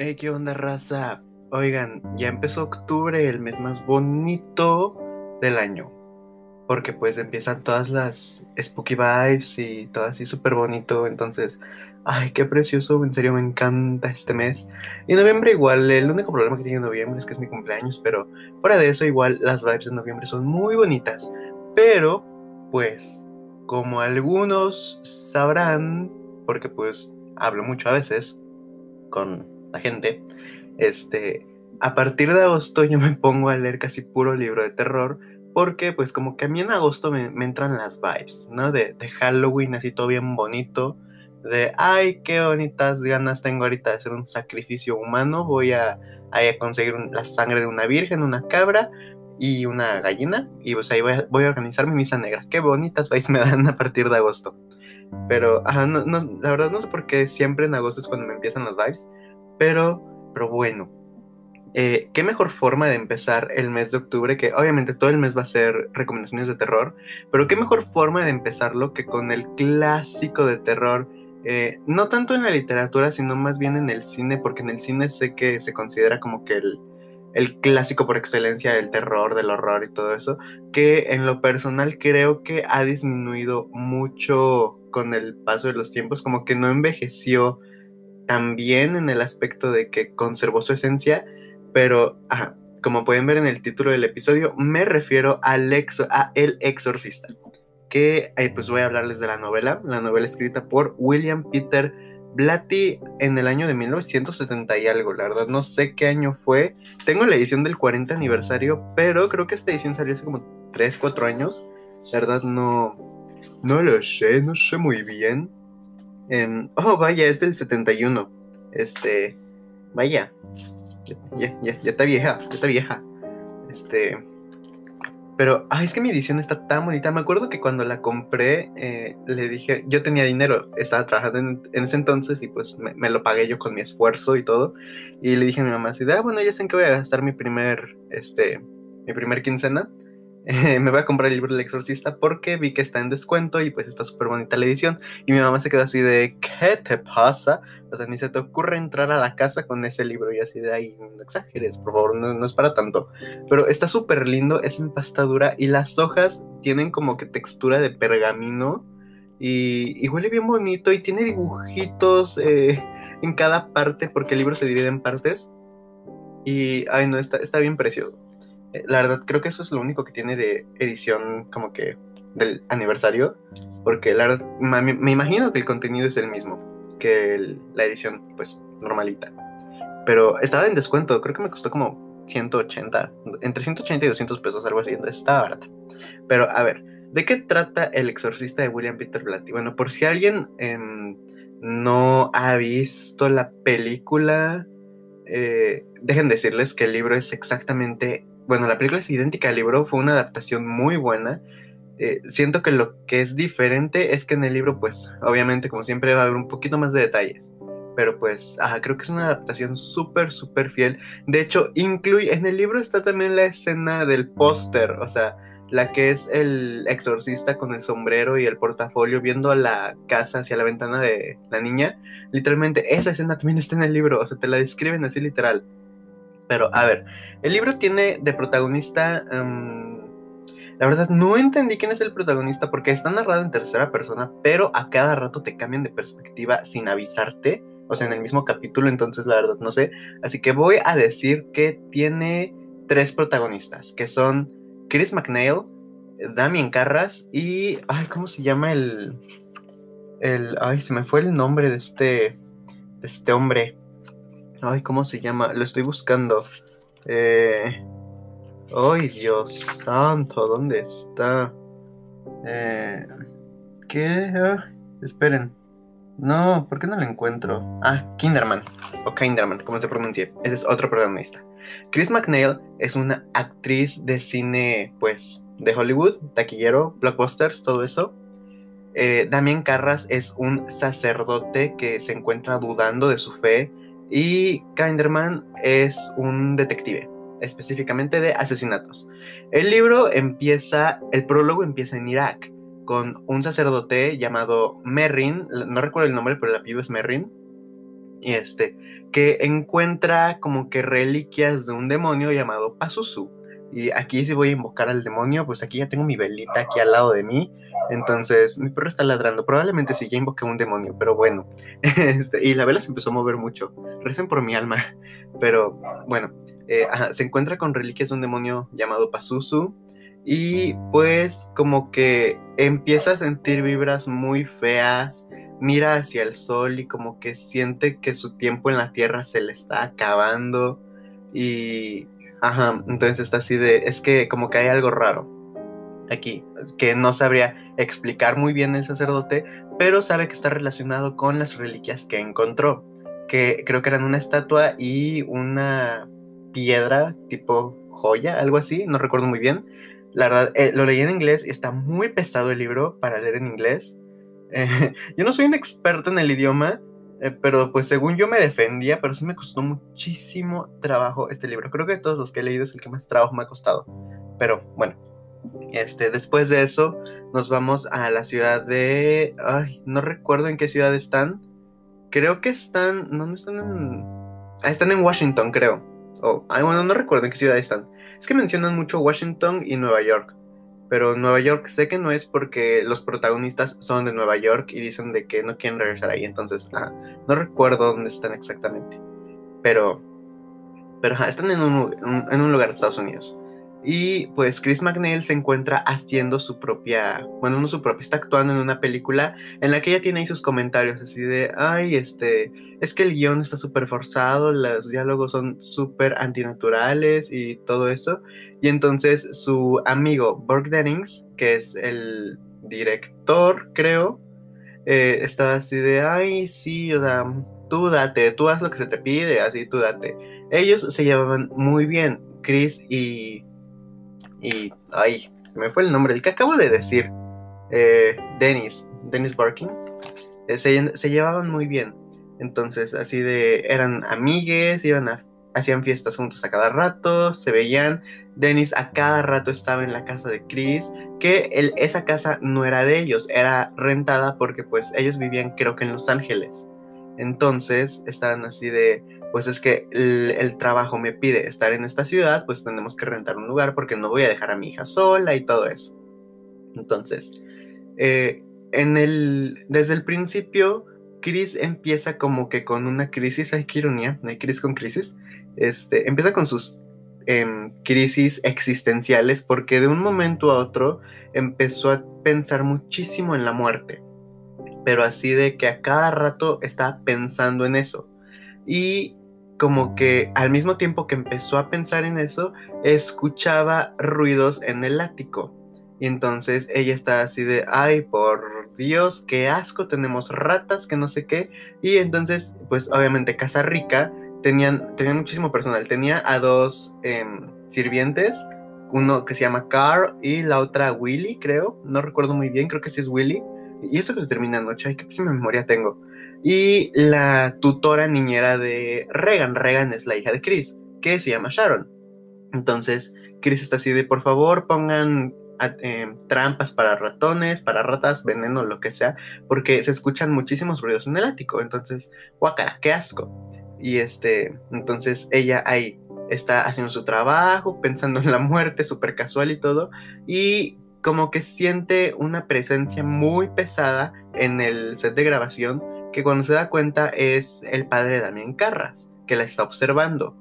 Hey, ¿qué onda, raza? Oigan, ya empezó octubre, el mes más bonito del año. Porque pues empiezan todas las spooky vibes y todo así súper bonito. Entonces, ay, qué precioso, en serio me encanta este mes. Y noviembre igual, el único problema que tiene noviembre es que es mi cumpleaños, pero fuera de eso igual las vibes de noviembre son muy bonitas. Pero, pues, como algunos sabrán, porque pues hablo mucho a veces con la gente, este, a partir de agosto yo me pongo a leer casi puro libro de terror, porque pues como que a mí en agosto me, entran las vibes, ¿no? De, Halloween, así todo bien bonito, de, ay, qué bonitas ganas tengo ahorita de hacer un sacrificio humano, voy a, a conseguir la sangre de una virgen, una cabra y una gallina, y pues ahí voy a, voy a organizar mi misa negra. Qué bonitas vibes me dan a partir de agosto. Pero, no, la verdad no sé por qué siempre en agosto es cuando me empiezan las vibes. Pero, pero bueno, eh, ¿qué mejor forma de empezar el mes de octubre? Que obviamente todo el mes va a ser recomendaciones de terror, pero qué mejor forma de empezarlo que con el clásico de terror. Eh, no tanto en la literatura, sino más bien en el cine, porque en el cine sé que se considera como que el, el clásico por excelencia del terror, del horror y todo eso, que en lo personal creo que ha disminuido mucho con el paso de los tiempos, como que no envejeció también en el aspecto de que conservó su esencia, pero como pueden ver en el título del episodio, me refiero al a El Exorcista, que pues voy a hablarles de la novela, la novela escrita por William Peter Blatty en el año de 1970 y algo, la verdad no sé qué año fue, tengo la edición del 40 aniversario, pero creo que esta edición salió hace como 3, 4 años, la verdad no, no lo sé, no sé muy bien. Em, oh, vaya, es del 71. Este, vaya. Ya, ya, ya está vieja, ya está vieja. Este, pero, ay, es que mi edición está tan bonita. Me acuerdo que cuando la compré, eh, le dije, yo tenía dinero, estaba trabajando en, ese entonces y pues me, lo pagué yo con mi esfuerzo y todo. Y le dije a mi mamá así, ah, bueno, ya sé en qué voy a gastar mi primer, este, mi primer quincena. me voy a comprar el libro del exorcista porque vi que está en descuento y pues está súper bonita la edición. Y mi mamá se quedó así de, ¿qué te pasa? O sea, ni se te ocurre entrar a la casa con ese libro y así de, ahí, no exageres, por favor, no, es para tanto. Pero está súper lindo, es empastadura y las hojas tienen como que textura de pergamino y, huele bien bonito y tiene dibujitos eh, en cada parte porque el libro se divide en partes. Y, ay, no, está, está bien precioso. Eh, la verdad, creo que eso es lo único que tiene de edición como que del aniversario. Porque la verdad, me, imagino que el contenido es el mismo que la edición, pues, normalita. Pero estaba en descuento, creo que me costó como 180, entre 180 y 200 pesos, algo así, entonces estaba barata. Pero a ver, ¿de qué trata El exorcista de William Peter Blatty? Bueno, por si alguien em, no ha visto la película, eh, dejen decirles que el libro es exactamente bueno, la película es idéntica al libro, fue una adaptación muy buena. Eh, siento que lo que es diferente es que en el libro, pues, obviamente, como siempre, va a haber un poquito más de detalles. Pero pues, creo que es una adaptación súper, súper fiel. De hecho, incluye, en el libro está también la escena del póster, o sea, la que es el exorcista con el sombrero y el portafolio viendo a la casa hacia la ventana de la niña. Literalmente, esa escena también está en el libro, o sea, te la describen así literal. Pero, a ver, el libro tiene de protagonista... Em, la verdad, no entendí quién es el protagonista porque está narrado en tercera persona, pero a cada rato te cambian de perspectiva sin avisarte. O sea, en el mismo capítulo, entonces la verdad no sé. Así que voy a decir que tiene tres protagonistas, que son Chris McNeil, Damien Carras y... Ay, ¿cómo se llama el... el ay, se me fue el nombre de este... De este hombre. Ay, ¿cómo se llama? Lo estoy buscando. Eh... Ay, Dios santo, ¿dónde está? Eh... ¿Qué? Ah, esperen. No, ¿por qué no lo encuentro? Ah, Kinderman. O Kinderman, como se pronuncia. Ese es otro protagonista. Chris McNeil es una actriz de cine, pues, de Hollywood, taquillero, blockbusters, todo eso. Eh, Damien Carras es un sacerdote que se encuentra dudando de su fe y Kinderman es un detective, específicamente de asesinatos. El libro empieza, el prólogo empieza en Irak, con un sacerdote llamado Merrin, no recuerdo el nombre, pero el apellido es Merrin, y este, que encuentra como que reliquias de un demonio llamado Pazuzu. Y aquí si voy a invocar al demonio, pues aquí ya tengo mi velita aquí al lado de mí. Entonces, mi perro está ladrando. Probablemente sí ya invoqué un demonio, pero bueno. Este, y la vela se empezó a mover mucho. Recen por mi alma. Pero bueno, eh, se encuentra con reliquias de un demonio llamado Pazuzu. Y pues como que empieza a sentir vibras muy feas mira hacia el sol y como que siente que su tiempo en la tierra se le está acabando y ajá, entonces está así de es que como que hay algo raro aquí que no sabría explicar muy bien el sacerdote, pero sabe que está relacionado con las reliquias que encontró, que creo que eran una estatua y una piedra tipo joya, algo así, no recuerdo muy bien. La verdad, eh, lo leí en inglés y está muy pesado el libro para leer en inglés. yo no soy un experto en el idioma, eh, pero pues según yo me defendía, pero sí me costó muchísimo trabajo este libro. Creo que de todos los que he leído es el que más trabajo me ha costado. Pero bueno, este, después de eso nos vamos a la ciudad de... Ay, no recuerdo en qué ciudad están. Creo que están... No, no están en... Ah, están en Washington, creo. Oh, ay, bueno, no recuerdo en qué ciudad están. Es que mencionan mucho Washington y Nueva York. Pero Nueva York sé que no es porque los protagonistas son de Nueva York y dicen de que no quieren regresar ahí. Entonces, no recuerdo dónde están exactamente. Pero, pero están en un, en un lugar de Estados Unidos. Y pues Chris McNeil se encuentra haciendo su propia, bueno, no su propia, está actuando en una película en la que ella tiene ahí sus comentarios así de, ay, este, es que el guion está súper forzado, los diálogos son súper antinaturales y todo eso. Y entonces su amigo Burke Dennings, que es el director, creo, eh, está así de, ay, sí, tú date, tú haz lo que se te pide, así tú date. Ellos se llevaban muy bien, Chris y y, ay, me fue el nombre, el que acabo de decir, eh, Dennis, Dennis Barking, eh, se, llevaban muy bien. Entonces, así de, eran amigues, iban a, hacían fiestas juntos a cada rato, se veían. Dennis a cada rato estaba en la casa de Chris, que esa casa no era de ellos, era rentada porque pues ellos vivían creo que en Los Ángeles. Entonces, estaban así de, pues es que el, trabajo me pide estar en esta ciudad, pues tenemos que rentar un lugar porque no voy a dejar a mi hija sola y todo eso. Entonces, eh, en el, desde el principio, Chris empieza como que con una crisis, hay que ironía, hay crisis con crisis, este, empieza con sus em, crisis existenciales porque de un momento a otro empezó a pensar muchísimo en la muerte, pero así de que a cada rato está pensando en eso. Y como que al mismo tiempo que empezó a pensar en eso, escuchaba ruidos en el ático. Y entonces ella está así de, ay, por Dios, qué asco, tenemos ratas, que no sé qué. Y entonces, pues obviamente Casa Rica tenían, tenían muchísimo personal. Tenía a dos em, sirvientes, uno que se llama Carl y la otra Willy, creo. No recuerdo muy bien, creo que sí es Willy. Y eso que termina anoche, ay, qué pésima memoria tengo y la tutora niñera de Regan. Regan es la hija de Chris, que se llama Sharon. Entonces, Chris está así de, por favor, pongan eh, trampas para ratones, para ratas, veneno, lo que sea, porque se escuchan muchísimos ruidos en el ático. Entonces, guacara, qué asco. Y este, entonces ella ahí está haciendo su trabajo, pensando en la muerte, súper casual y todo, y como que siente una presencia muy pesada en el set de grabación que cuando se da cuenta es el padre de Damián Carras, que la está observando.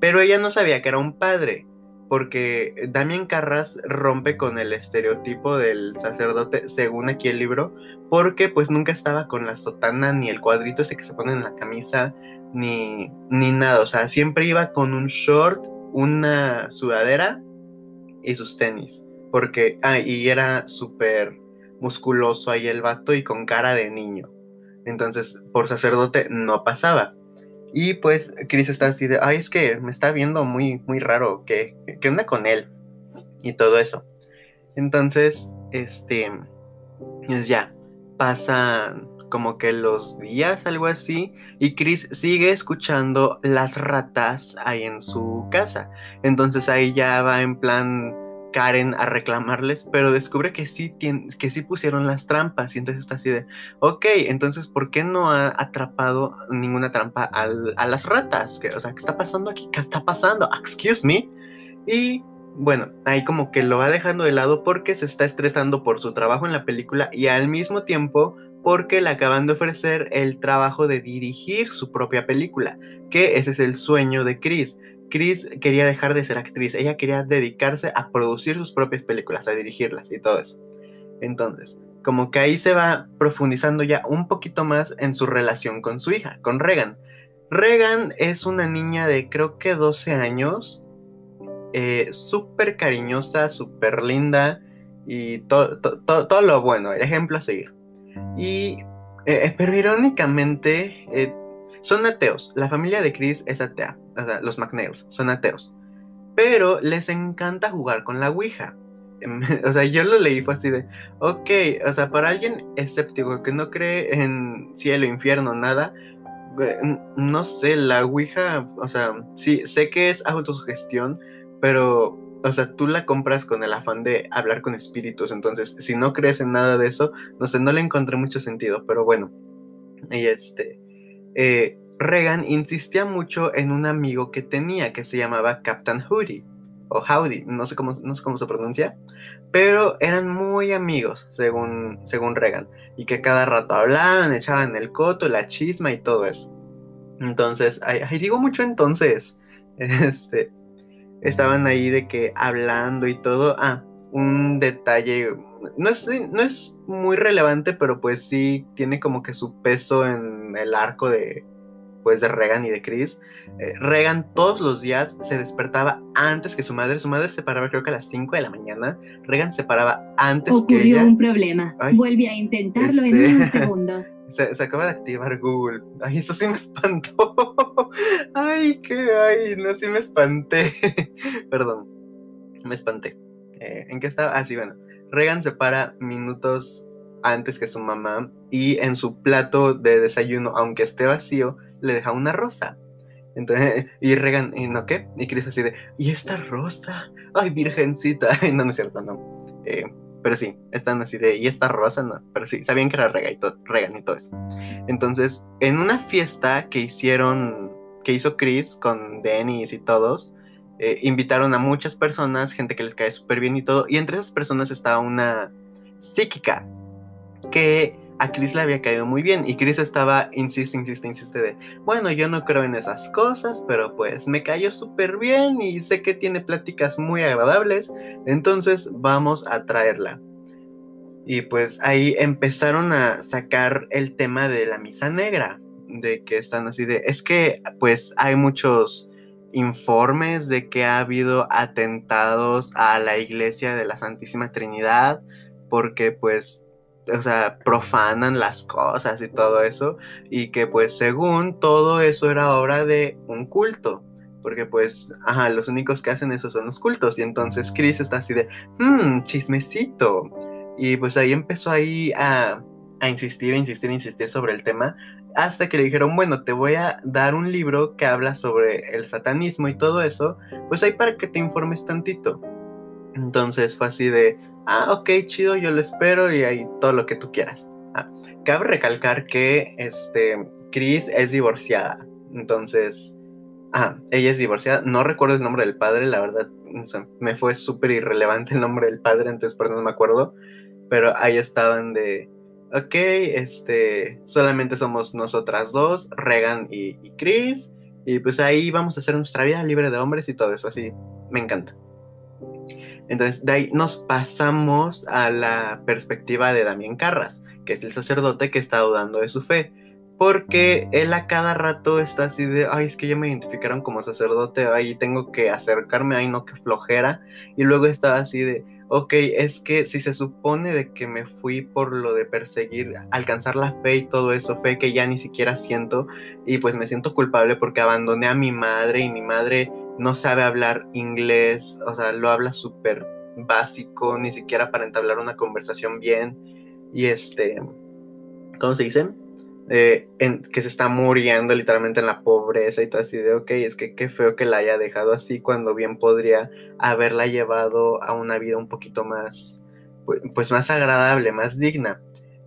Pero ella no sabía que era un padre, porque Damián Carras rompe con el estereotipo del sacerdote, según aquí el libro, porque pues nunca estaba con la sotana ni el cuadrito ese que se pone en la camisa, ni, ni nada. O sea, siempre iba con un short, una sudadera y sus tenis. Porque, ah, y era súper musculoso ahí el vato y con cara de niño. Entonces, por sacerdote no pasaba. Y pues Chris está así de, ay, es que me está viendo muy, muy raro, ¿qué, qué onda con él? Y todo eso. Entonces, este, pues ya, pasan como que los días, algo así, y Chris sigue escuchando las ratas ahí en su casa. Entonces ahí ya va en plan Karen a reclamarles, pero descubre que sí, que sí pusieron las trampas y entonces está así de, ok, entonces ¿por qué no ha atrapado ninguna trampa a las ratas? o sea, ¿qué está pasando aquí? ¿Qué está pasando? Excuse me. Y bueno, ahí como que lo va dejando de lado porque se está estresando por su trabajo en la película y al mismo tiempo porque le acaban de ofrecer el trabajo de dirigir su propia película, que ese es el sueño de Chris. Chris quería dejar de ser actriz, ella quería dedicarse a producir sus propias películas, a dirigirlas y todo eso. Entonces, como que ahí se va profundizando ya un poquito más en su relación con su hija, con Regan. Regan es una niña de creo que 12 años, eh, súper cariñosa, súper linda y todo lo bueno, el ejemplo a seguir. Y, eh, pero irónicamente, eh, son ateos. La familia de Chris es atea. O sea, los McNeils son ateos. Pero les encanta jugar con la Ouija. O sea, yo lo leí fue así de, ok, o sea, para alguien escéptico que no cree en cielo, infierno, nada, no sé, la Ouija, o sea, sí, sé que es autosugestión, pero, o sea, tú la compras con el afán de hablar con espíritus, entonces, si no crees en nada de eso, no sé, no le encontré mucho sentido, pero bueno, y este, eh, Regan insistía mucho en un amigo que tenía que se llamaba Captain Howdy o Howdy, no sé cómo, no sé cómo se pronuncia, pero eran muy amigos, según, según Regan, y que cada rato hablaban, echaban el coto, la chisma y todo eso. Entonces, ahí, digo mucho entonces, este, estaban ahí de que hablando y todo. Ah, un detalle, no es, no es muy relevante, pero pues sí tiene como que su peso en el arco de, pues de Regan y de Chris. Eh, Regan todos los días se despertaba antes que su madre. Su madre se paraba creo que a las 5 de la mañana. Regan se paraba antes que ella. un problema. Vuelve a intentarlo en este, unos segundos. Se, acaba de activar Google. Ay, eso sí me espantó. ay, qué ay, no, sí me espanté. Perdón, me espanté. Eh, ¿En qué estaba? Ah, sí, bueno. Regan se para minutos antes que su mamá y en su plato de desayuno, aunque esté vacío, le deja una rosa. Entonces, y Regan, ¿y no qué? Y Chris así de, ¿y esta rosa? Ay, virgencita. no, no es cierto, no. Eh, pero sí, están así de, ¿y esta rosa? No, pero sí, sabían que era Regan y, todo, Regan y todo eso. Entonces, en una fiesta que hicieron, que hizo Chris con Dennis y todos, eh, invitaron a muchas personas, gente que les cae súper bien y todo, y entre esas personas estaba una psíquica que a Chris le había caído muy bien y Chris estaba, insiste, insiste, insiste de, bueno, yo no creo en esas cosas, pero pues me cayó súper bien y sé que tiene pláticas muy agradables, entonces vamos a traerla. Y pues ahí empezaron a sacar el tema de la misa negra, de que están así de, es que pues hay muchos informes de que ha habido atentados a la iglesia de la Santísima Trinidad, porque pues o sea, profanan las cosas y todo eso, y que pues según todo eso era obra de un culto, porque pues, ajá, los únicos que hacen eso son los cultos, y entonces Chris está así de, mmm, chismecito, y pues ahí empezó ahí a, a insistir, insistir, insistir sobre el tema, hasta que le dijeron, bueno, te voy a dar un libro que habla sobre el satanismo y todo eso, pues ahí para que te informes tantito. Entonces fue así de, ah, ok, chido, yo lo espero y ahí todo lo que tú quieras. Ah, cabe recalcar que este, Chris es divorciada, entonces, ah, ella es divorciada, no recuerdo el nombre del padre, la verdad, me fue súper irrelevante el nombre del padre, entonces por no me acuerdo, pero ahí estaban de, ok, este, solamente somos nosotras dos, Regan y, y Chris, y pues ahí vamos a hacer nuestra vida libre de hombres y todo eso, así, me encanta. Entonces, de ahí nos pasamos a la perspectiva de Damián Carras, que es el sacerdote que está dudando de su fe. Porque él a cada rato está así de, ay, es que ya me identificaron como sacerdote, ay, tengo que acercarme, ay, no, que flojera. Y luego estaba así de, ok, es que si se supone de que me fui por lo de perseguir, alcanzar la fe y todo eso, fe que ya ni siquiera siento, y pues me siento culpable porque abandoné a mi madre y mi madre no sabe hablar inglés, o sea, lo habla súper básico, ni siquiera para entablar una conversación bien. Y este, ¿cómo se dice? eh, que se está muriendo literalmente en la pobreza y todo así de, ok, es que qué feo que la haya dejado así cuando bien podría haberla llevado a una vida un poquito más, pues, pues más agradable, más digna.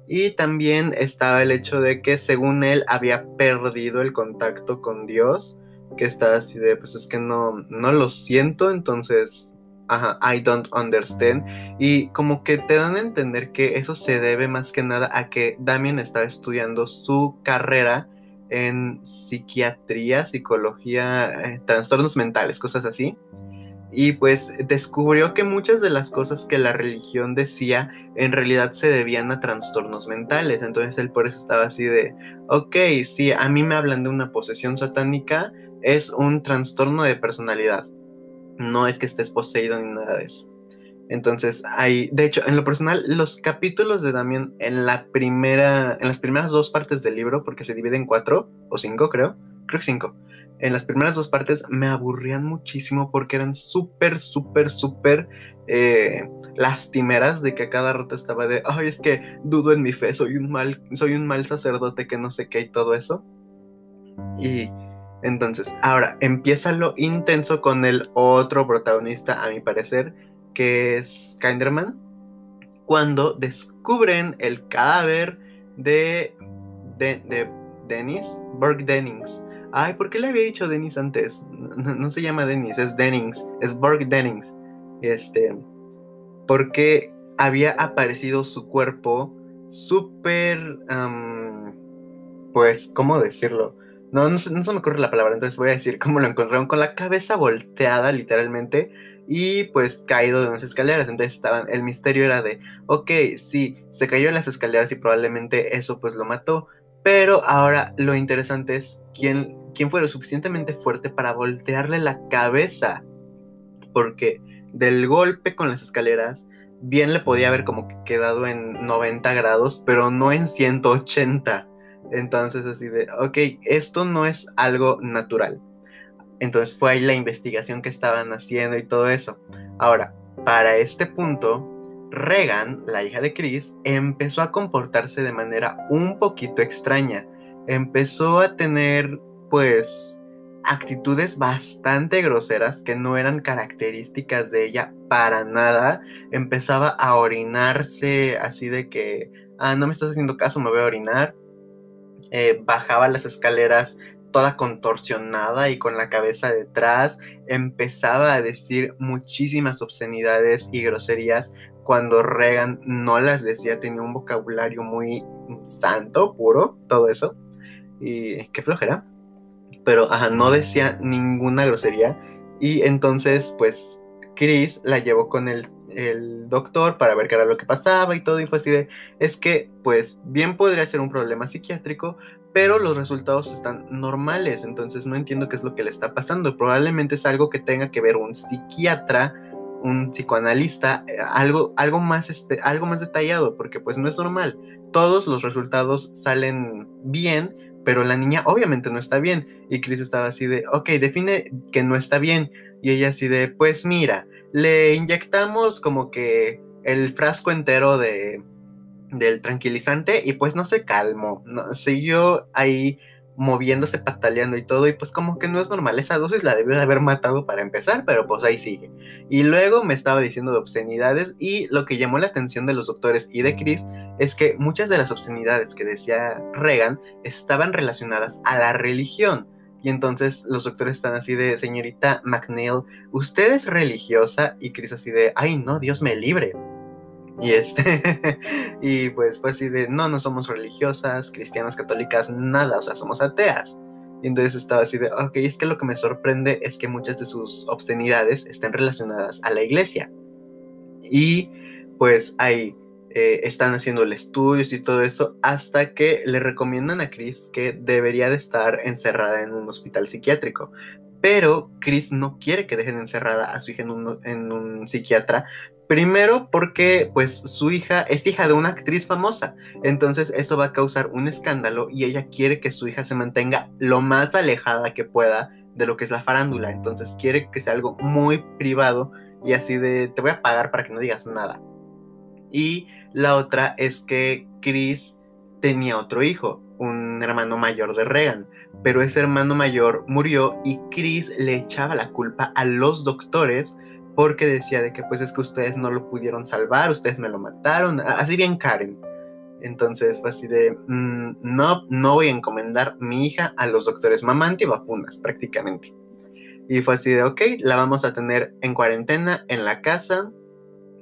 Y también estaba el hecho de que según él había perdido el contacto con Dios, que está así de, pues es que no, no lo siento, entonces Ajá, I don't understand. Y como que te dan a entender que eso se debe más que nada a que Damien estaba estudiando su carrera en psiquiatría, psicología, eh, trastornos mentales, cosas así. Y pues descubrió que muchas de las cosas que la religión decía en realidad se debían a trastornos mentales. Entonces él por eso estaba así de, ok, si a mí me hablan de una posesión satánica, es un trastorno de personalidad no es que estés poseído ni nada de eso. Entonces, hay, de hecho, en lo personal, los capítulos de Damien en la primera, en las primeras dos partes del libro, porque se divide en cuatro o cinco, creo, creo que cinco. En las primeras dos partes me aburrían muchísimo porque eran súper, súper, súper eh, lastimeras de que a cada rato estaba de, ay, es que dudo en mi fe, soy un mal, soy un mal sacerdote que no sé qué y todo eso. Y entonces, ahora empieza lo intenso con el otro protagonista, a mi parecer, que es Kinderman, cuando descubren el cadáver de, de, Dennis, Burke Dennings. Ay, ¿por qué le había dicho Dennis antes? No, se llama Dennis, es Dennings, es Burke Dennings. Este, porque había aparecido su cuerpo súper, pues, ¿cómo decirlo? No, no, se me ocurre la palabra, entonces voy a decir cómo lo encontraron con la cabeza volteada literalmente y pues caído de unas escaleras. Entonces estaban, el misterio era de, ok, sí, se cayó en las escaleras y probablemente eso pues lo mató. Pero ahora lo interesante es quién, quién fue lo suficientemente fuerte para voltearle la cabeza. Porque del golpe con las escaleras, bien le podía haber como quedado en 90 grados, pero no en 180. Entonces así de, ok, esto no es algo natural. Entonces fue ahí la investigación que estaban haciendo y todo eso. Ahora, para este punto, Regan, la hija de Chris, empezó a comportarse de manera un poquito extraña. Empezó a tener, pues, actitudes bastante groseras que no eran características de ella para nada. Empezaba a orinarse así de que, ah, no me estás haciendo caso, me voy a orinar. Eh, bajaba las escaleras toda contorsionada y con la cabeza detrás, empezaba a decir muchísimas obscenidades y groserías cuando Regan no las decía, tenía un vocabulario muy santo, puro, todo eso. Y qué flojera. Pero no decía ninguna grosería. Y entonces, pues, Chris la llevó con el el doctor para ver qué era lo que pasaba y todo, y fue así de, es que, pues, bien podría ser un problema psiquiátrico, pero los resultados están normales, entonces no entiendo qué es lo que le está pasando. Probablemente es algo que tenga que ver un psiquiatra, un psicoanalista, eh, algo, algo, más, este, algo más detallado, porque pues no es normal. Todos los resultados salen bien, pero la niña obviamente no está bien. Y Chris estaba así de, ok, define que no está bien. Y ella así de, pues mira, le inyectamos como que el frasco entero de, del tranquilizante y pues no se calmó, no, siguió ahí moviéndose, pataleando y todo, y pues como que no es normal, esa dosis la debió de haber matado para empezar, pero pues ahí sigue. Y luego me estaba diciendo de obscenidades y lo que llamó la atención de los doctores y de Chris es que muchas de las obscenidades que decía Reagan estaban relacionadas a la religión. Y entonces los doctores están así de, señorita McNeil, ¿usted es religiosa? Y Chris así de, ay no, Dios me libre. Y este, y pues fue así de, no, no somos religiosas, cristianas, católicas, nada, o sea, somos ateas. Y entonces estaba así de, ok, es que lo que me sorprende es que muchas de sus obscenidades estén relacionadas a la iglesia. Y pues hay eh, están haciendo el estudios y todo eso, hasta que le recomiendan a Chris que debería de estar encerrada en un hospital psiquiátrico. Pero Chris no quiere que dejen encerrada a su hija en un, en un psiquiatra, Primero porque pues su hija es hija de una actriz famosa, entonces eso va a causar un escándalo y ella quiere que su hija se mantenga lo más alejada que pueda de lo que es la farándula, entonces quiere que sea algo muy privado y así de te voy a pagar para que no digas nada. Y la otra es que Chris tenía otro hijo, un hermano mayor de Regan, pero ese hermano mayor murió y Chris le echaba la culpa a los doctores porque decía de que pues es que ustedes no lo pudieron salvar, ustedes me lo mataron, así bien Karen. Entonces fue así de, mm, no, no voy a encomendar mi hija a los doctores, mamá antivacunas prácticamente. Y fue así de, ok, la vamos a tener en cuarentena en la casa,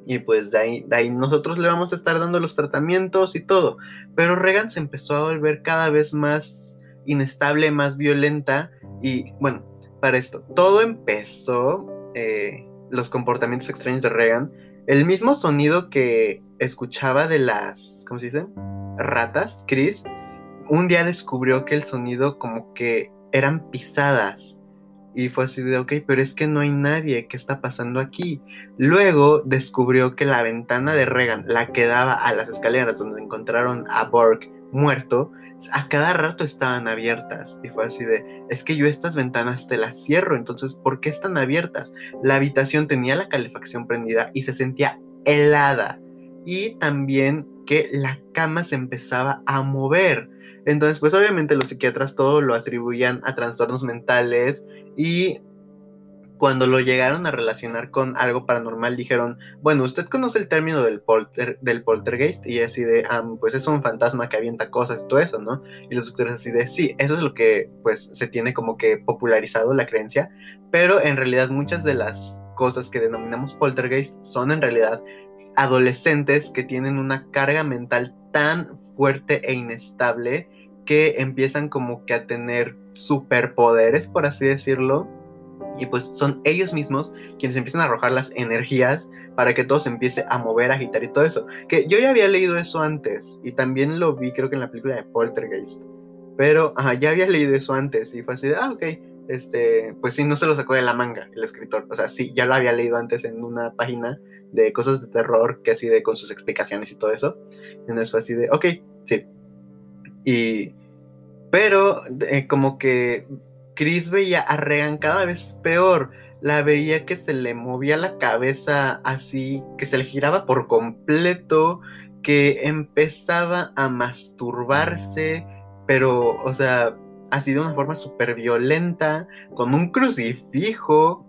y pues de ahí, de ahí nosotros le vamos a estar dando los tratamientos y todo. Pero Regan se empezó a volver cada vez más inestable, más violenta. Y bueno, para esto, todo empezó, eh, los comportamientos extraños de Regan, el mismo sonido que escuchaba de las, ¿cómo se dice? Ratas, Chris, un día descubrió que el sonido como que eran pisadas y fue así de, ok, pero es que no hay nadie, ¿qué está pasando aquí? Luego descubrió que la ventana de Regan, la que daba a las escaleras donde encontraron a Borg muerto, a cada rato estaban abiertas. Y fue así de, es que yo estas ventanas te las cierro, entonces, ¿por qué están abiertas? La habitación tenía la calefacción prendida y se sentía helada. Y también que la cama se empezaba a mover. Entonces, pues obviamente los psiquiatras todo lo atribuían a trastornos mentales y cuando lo llegaron a relacionar con algo paranormal dijeron, bueno, usted conoce el término del, polter, del poltergeist y así de, pues es un fantasma que avienta cosas y todo eso, ¿no? Y los doctores así de, sí, eso es lo que pues se tiene como que popularizado la creencia, pero en realidad muchas de las cosas que denominamos poltergeist son en realidad adolescentes que tienen una carga mental tan fuerte e inestable que empiezan como que a tener superpoderes, por así decirlo. Y pues son ellos mismos quienes empiezan a arrojar las energías para que todo se empiece a mover, a agitar y todo eso. Que yo ya había leído eso antes y también lo vi creo que en la película de Poltergeist. Pero ya había leído eso antes y fue así de, ah, ok, este, pues sí, no se lo sacó de la manga el escritor. O sea, sí, ya lo había leído antes en una página de cosas de terror, que así de con sus explicaciones y todo eso. Entonces fue así de, ok, sí, y. Pero, eh, como que Chris veía a Regan cada vez peor. La veía que se le movía la cabeza así, que se le giraba por completo, que empezaba a masturbarse, pero, o sea, así de una forma súper violenta, con un crucifijo.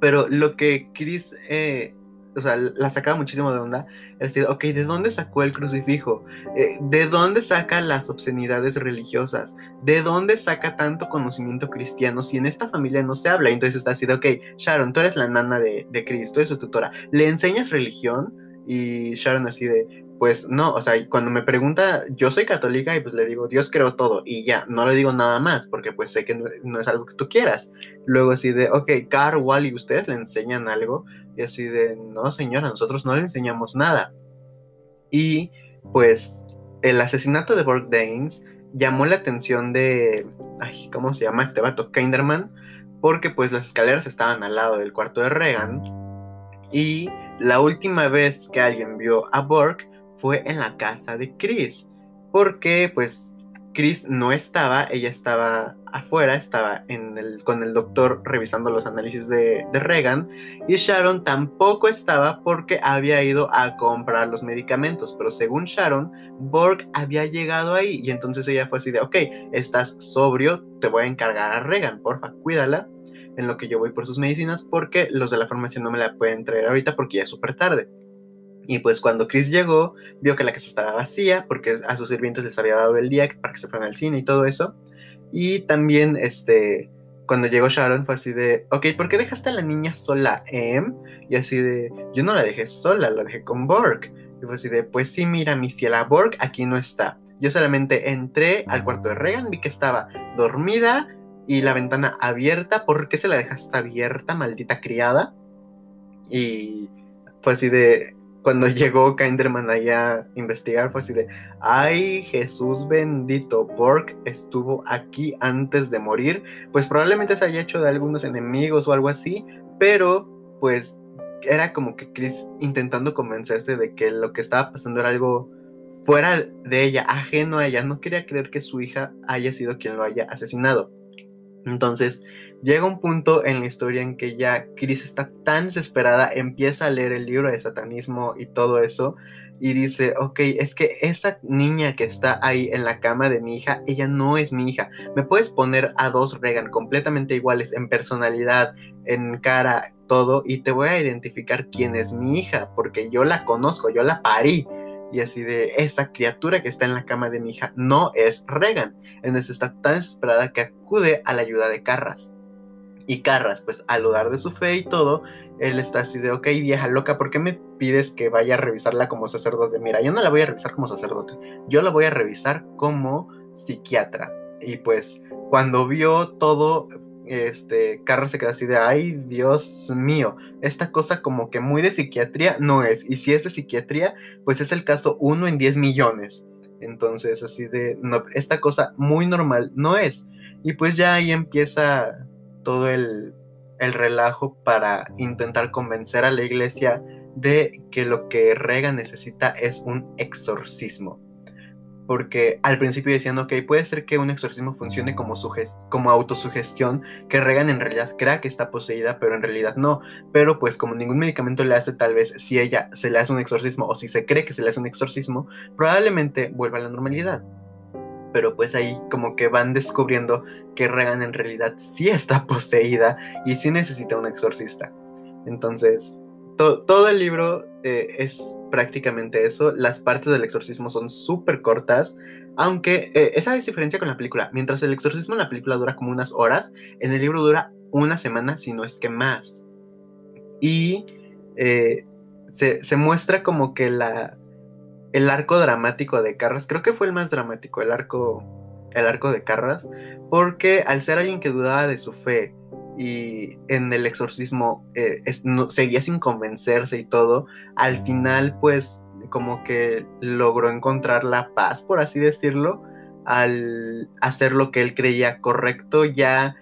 Pero lo que Chris eh, o sea, la sacaba muchísimo de onda. Decir, ok, ¿de dónde sacó el crucifijo? Eh, ¿De dónde saca las obscenidades religiosas? ¿De dónde saca tanto conocimiento cristiano si en esta familia no se habla? Entonces está así de, ok, Sharon, tú eres la nana de, de Cristo, eres su tutora. ¿Le enseñas religión? Y Sharon así de, pues no, o sea, cuando me pregunta, yo soy católica y pues le digo, Dios creó todo y ya, no le digo nada más porque pues sé que no, es algo que tú quieras. Luego así de, ok, Carl, Wally, ¿ustedes le enseñan algo? Y así de, no señora, nosotros no le enseñamos nada. Y pues el asesinato de Borg Danes llamó la atención de, ay, ¿cómo se llama este vato? Kinderman, porque pues las escaleras estaban al lado del cuarto de Regan y la última vez que alguien vio a Borg fue en la casa de Chris, porque pues Chris no estaba, ella estaba afuera, estaba en el, con el doctor revisando los análisis de, de, Regan y Sharon tampoco estaba porque había ido a comprar los medicamentos, pero según Sharon, Borg había llegado ahí y entonces ella fue así de, ok, estás sobrio, te voy a encargar a Regan, porfa, cuídala en lo que yo voy por sus medicinas porque los de la farmacia no me la pueden traer ahorita porque ya es súper tarde. Y pues cuando Chris llegó, vio que la casa estaba vacía porque a sus sirvientes les había dado el día para que se fueran al cine y todo eso. Y también, este, cuando llegó Sharon fue así de, ok, ¿por qué dejaste a la niña sola, Em? Y así de, yo no la dejé sola, la dejé con Borg. Y fue así de, pues sí, mira, mi ciela Borg aquí no está. Yo solamente entré al cuarto de Regan, vi que estaba dormida y la ventana abierta. ¿Por qué se la dejaste abierta, maldita criada? Y fue así de, cuando llegó Kinderman ahí a investigar, fue así de, ay Jesús bendito, Borg estuvo aquí antes de morir, pues probablemente se haya hecho de algunos enemigos o algo así, pero pues era como que Chris intentando convencerse de que lo que estaba pasando era algo fuera de ella, ajeno a ella, no quería creer que su hija haya sido quien lo haya asesinado. Entonces, llega un punto en la historia en que ya Chris está tan desesperada, empieza a leer el libro de satanismo y todo eso, y dice, ok, es que esa niña que está ahí en la cama de mi hija, ella no es mi hija. Me puedes poner a dos Regan completamente iguales en personalidad, en cara, todo, y te voy a identificar quién es mi hija, porque yo la conozco, yo la parí. Y así de esa criatura que está en la cama de mi hija no es Regan. Entonces está tan desesperada que acude a la ayuda de Carras. Y Carras, pues al dudar de su fe y todo, él está así de, ok, vieja loca, ¿por qué me pides que vaya a revisarla como sacerdote? Mira, yo no la voy a revisar como sacerdote, yo la voy a revisar como psiquiatra. Y pues cuando vio todo, este, Carlos se queda así de, ay, Dios mío, esta cosa como que muy de psiquiatría no es. Y si es de psiquiatría, pues es el caso uno en 10 millones. Entonces, así de, no, esta cosa muy normal no es. Y pues ya ahí empieza todo el, el relajo para intentar convencer a la iglesia de que lo que Rega necesita es un exorcismo porque al principio decían, ok, puede ser que un exorcismo funcione como, como autosugestión, que Regan en realidad crea que está poseída, pero en realidad no. Pero pues como ningún medicamento le hace, tal vez si ella se le hace un exorcismo o si se cree que se le hace un exorcismo, probablemente vuelva a la normalidad. Pero pues ahí como que van descubriendo que Regan en realidad sí está poseída y sí necesita un exorcista. Entonces, todo el libro eh, es prácticamente eso. Las partes del exorcismo son súper cortas, aunque eh, esa es diferencia con la película. Mientras el exorcismo en la película dura como unas horas, en el libro dura una semana, si no es que más. Y eh, se, se, muestra como que la, el arco dramático de Carras, creo que fue el más dramático, el arco, el arco de Carras, porque al ser alguien que dudaba de su fe, y en el exorcismo eh, seguía sin convencerse y todo, al final pues como que logró encontrar la paz, por así decirlo, al hacer lo que él creía correcto, ya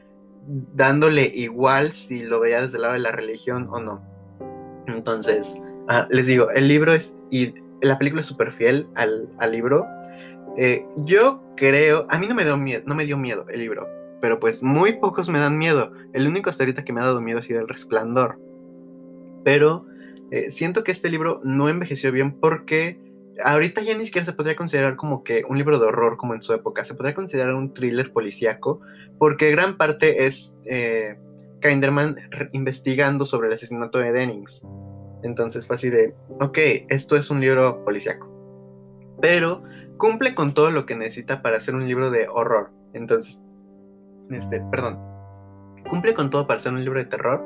dándole igual si lo veía desde el lado de la religión o no. Entonces, ah, les digo, el libro es, y la película es súper fiel al, libro. Eh, yo creo, a mí no me dio miedo, no me dio miedo el libro pero pues muy pocos me dan miedo. El único hasta ahorita que me ha dado miedo ha sido el resplandor. Pero eh, siento que este libro no envejeció bien porque ahorita ya ni siquiera se podría considerar como que un libro de horror como en su época. Se podría considerar un thriller policíaco porque gran parte es eh, Kinderman investigando sobre el asesinato de Dennings. Entonces fue así de, ok, esto es un libro policíaco. Pero cumple con todo lo que necesita para hacer un libro de horror. Entonces, este, perdón, cumple con todo para ser un libro de terror,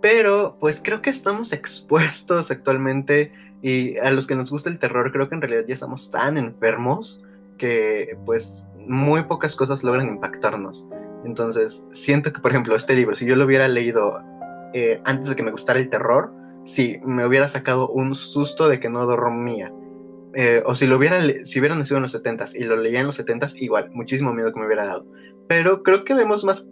pero pues creo que estamos expuestos actualmente y a los que nos gusta el terror creo que en realidad ya estamos tan enfermos que pues muy pocas cosas logran impactarnos. Entonces siento que por ejemplo este libro, si yo lo hubiera leído eh, antes de que me gustara el terror, sí, me hubiera sacado un susto de que no dormía. Eh, o si lo hubiera, si hubiera nacido en los 70s y lo leía en los 70s, igual, muchísimo miedo que me hubiera dado pero creo que vemos más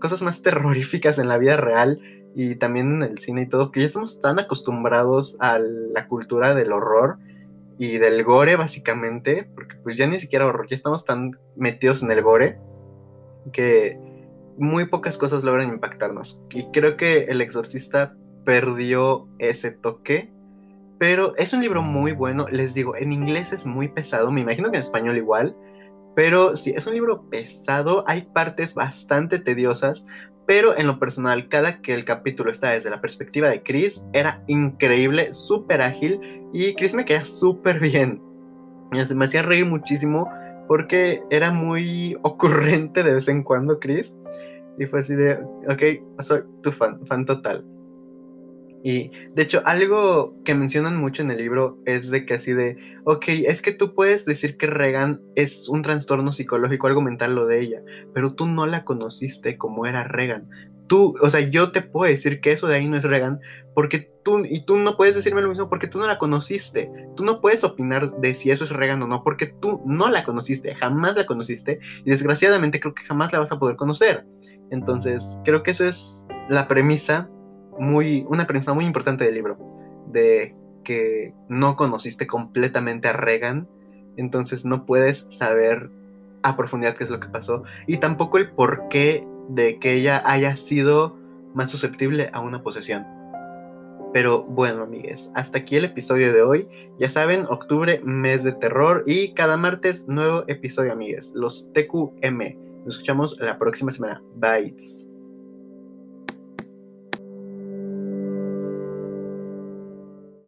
cosas más terroríficas en la vida real y también en el cine y todo, que ya estamos tan acostumbrados a la cultura del horror y del gore básicamente, porque pues ya ni siquiera horror, ya estamos tan metidos en el gore que muy pocas cosas logran impactarnos. Y creo que El Exorcista perdió ese toque, pero es un libro muy bueno, les digo, en inglés es muy pesado, me imagino que en español igual, pero sí, es un libro pesado, hay partes bastante tediosas, pero en lo personal, cada que el capítulo está desde la perspectiva de Chris, era increíble, súper ágil y Chris me queda súper bien. Me hacía reír muchísimo porque era muy ocurrente de vez en cuando Chris. Y fue así de, ok, soy tu fan, fan total. Y de hecho, algo que mencionan mucho en el libro es de que así de, ok, es que tú puedes decir que Regan es un trastorno psicológico, algo mental lo de ella, pero tú no la conociste como era Regan. Tú, o sea, yo te puedo decir que eso de ahí no es Regan, porque tú, y tú no puedes decirme lo mismo porque tú no la conociste. Tú no puedes opinar de si eso es Regan o no, porque tú no la conociste, jamás la conociste, y desgraciadamente creo que jamás la vas a poder conocer. Entonces, creo que eso es la premisa muy, una premisa muy importante del libro, de que no conociste completamente a Regan, entonces no puedes saber a profundidad qué es lo que pasó y tampoco el porqué de que ella haya sido más susceptible a una posesión. Pero bueno, amigues, hasta aquí el episodio de hoy. Ya saben, octubre, mes de terror y cada martes nuevo episodio, amigues. Los TQM. Nos escuchamos la próxima semana. Bye.